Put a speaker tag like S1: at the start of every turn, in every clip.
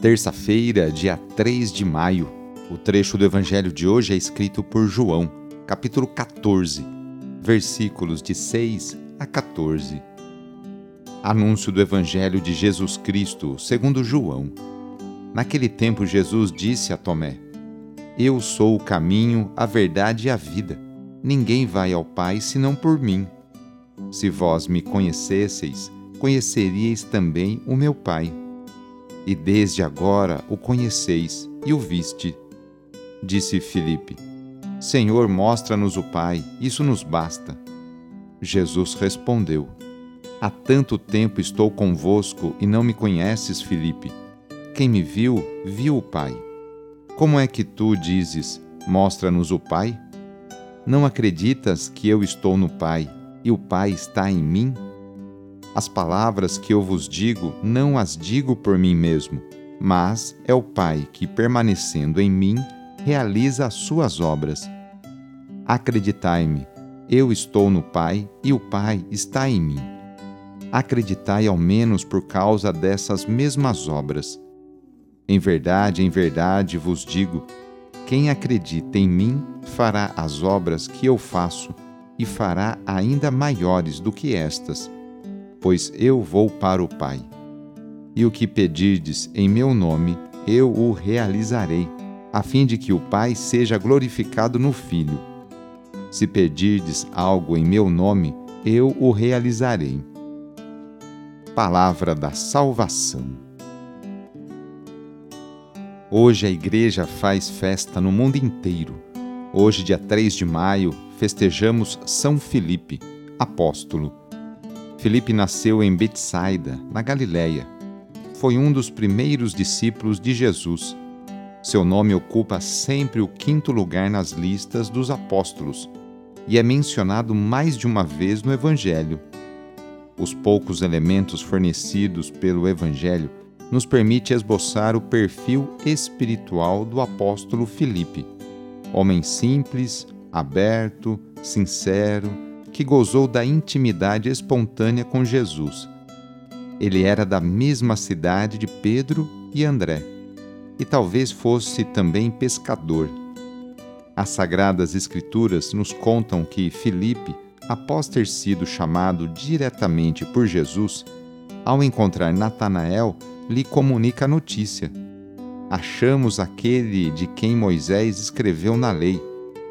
S1: Terça-feira, dia 3 de maio. O trecho do evangelho de hoje é escrito por João, capítulo 14, versículos de 6 a 14. Anúncio do evangelho de Jesus Cristo, segundo João. Naquele tempo Jesus disse a Tomé: Eu sou o caminho, a verdade e a vida. Ninguém vai ao Pai senão por mim. Se vós me conhecesseis, conheceríeis também o meu Pai e desde agora o conheceis e o viste. Disse Filipe: Senhor, mostra-nos o Pai, isso nos basta. Jesus respondeu: Há tanto tempo estou convosco e não me conheces, Filipe. Quem me viu, viu o Pai. Como é que tu dizes: Mostra-nos o Pai? Não acreditas que eu estou no Pai e o Pai está em mim? As palavras que eu vos digo, não as digo por mim mesmo, mas é o Pai que, permanecendo em mim, realiza as suas obras. Acreditai-me, eu estou no Pai e o Pai está em mim. Acreditai ao menos por causa dessas mesmas obras. Em verdade, em verdade vos digo: quem acredita em mim fará as obras que eu faço e fará ainda maiores do que estas pois eu vou para o Pai. E o que pedirdes em meu nome, eu o realizarei, a fim de que o Pai seja glorificado no Filho. Se pedirdes algo em meu nome, eu o realizarei. Palavra da Salvação. Hoje a Igreja faz festa no mundo inteiro. Hoje, dia 3 de maio, festejamos São Filipe, apóstolo Felipe nasceu em Betsaida, na Galiléia. Foi um dos primeiros discípulos de Jesus. Seu nome ocupa sempre o quinto lugar nas listas dos apóstolos e é mencionado mais de uma vez no Evangelho. Os poucos elementos fornecidos pelo Evangelho nos permite esboçar o perfil espiritual do apóstolo Filipe. Homem simples, aberto, sincero, que gozou da intimidade espontânea com Jesus. Ele era da mesma cidade de Pedro e André, e talvez fosse também pescador. As Sagradas Escrituras nos contam que Filipe, após ter sido chamado diretamente por Jesus, ao encontrar Natanael, lhe comunica a notícia. Achamos aquele de quem Moisés escreveu na lei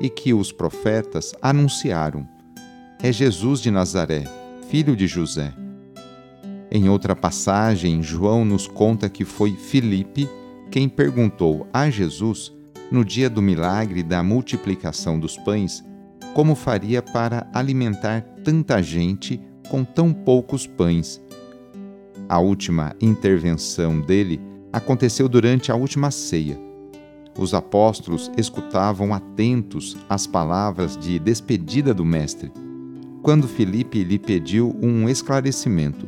S1: e que os profetas anunciaram é Jesus de Nazaré, filho de José. Em outra passagem, João nos conta que foi Filipe quem perguntou a Jesus, no dia do milagre da multiplicação dos pães, como faria para alimentar tanta gente com tão poucos pães. A última intervenção dele aconteceu durante a última ceia. Os apóstolos escutavam atentos as palavras de despedida do Mestre quando Felipe lhe pediu um esclarecimento.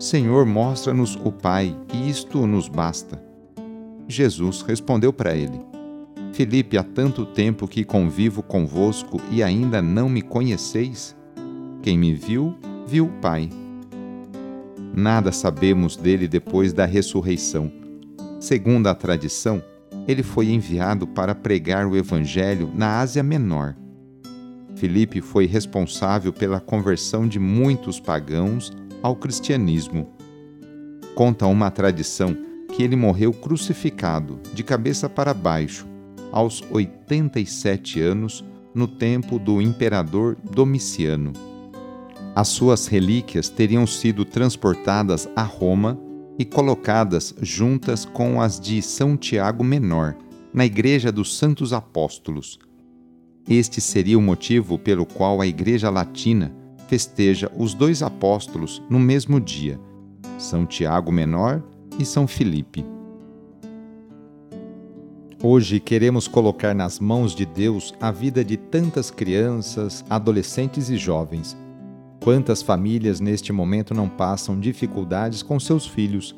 S1: Senhor, mostra-nos o Pai, e isto nos basta. Jesus respondeu para ele: Felipe, há tanto tempo que convivo convosco e ainda não me conheceis? Quem me viu, viu o Pai. Nada sabemos dele depois da ressurreição. Segundo a tradição, ele foi enviado para pregar o Evangelho na Ásia Menor Filipe foi responsável pela conversão de muitos pagãos ao cristianismo. Conta uma tradição que ele morreu crucificado, de cabeça para baixo, aos 87 anos, no tempo do imperador Domiciano. As suas relíquias teriam sido transportadas a Roma e colocadas juntas com as de São Tiago Menor, na Igreja dos Santos Apóstolos. Este seria o motivo pelo qual a Igreja Latina festeja os dois apóstolos no mesmo dia, São Tiago Menor e São Filipe. Hoje queremos colocar nas mãos de Deus a vida de tantas crianças, adolescentes e jovens. Quantas famílias neste momento não passam dificuldades com seus filhos?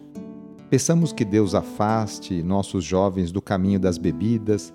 S1: Peçamos que Deus afaste nossos jovens do caminho das bebidas,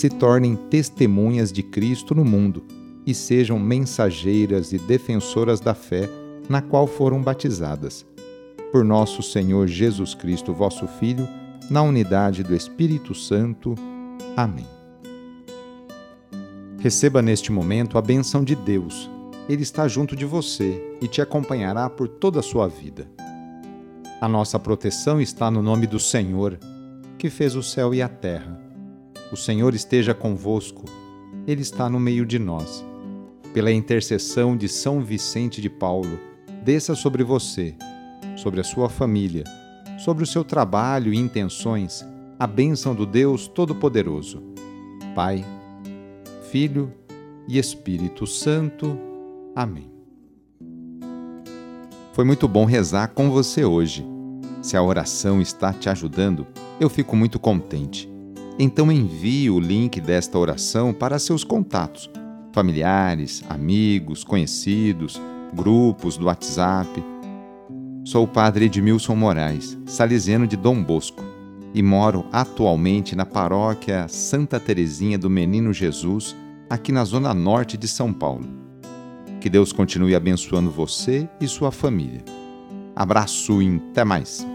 S1: se tornem testemunhas de Cristo no mundo e sejam mensageiras e defensoras da fé na qual foram batizadas. Por nosso Senhor Jesus Cristo, vosso Filho, na unidade do Espírito Santo. Amém. Receba neste momento a benção de Deus. Ele está junto de você e te acompanhará por toda a sua vida. A nossa proteção está no nome do Senhor, que fez o céu e a terra. O Senhor esteja convosco, Ele está no meio de nós. Pela intercessão de São Vicente de Paulo, desça sobre você, sobre a sua família, sobre o seu trabalho e intenções, a bênção do Deus Todo-Poderoso. Pai, Filho e Espírito Santo. Amém. Foi muito bom rezar com você hoje. Se a oração está te ajudando, eu fico muito contente. Então envie o link desta oração para seus contatos, familiares, amigos, conhecidos, grupos do WhatsApp. Sou o padre Edmilson Moraes, salesiano de Dom Bosco, e moro atualmente na paróquia Santa Terezinha do Menino Jesus, aqui na zona norte de São Paulo. Que Deus continue abençoando você e sua família. Abraço e até mais!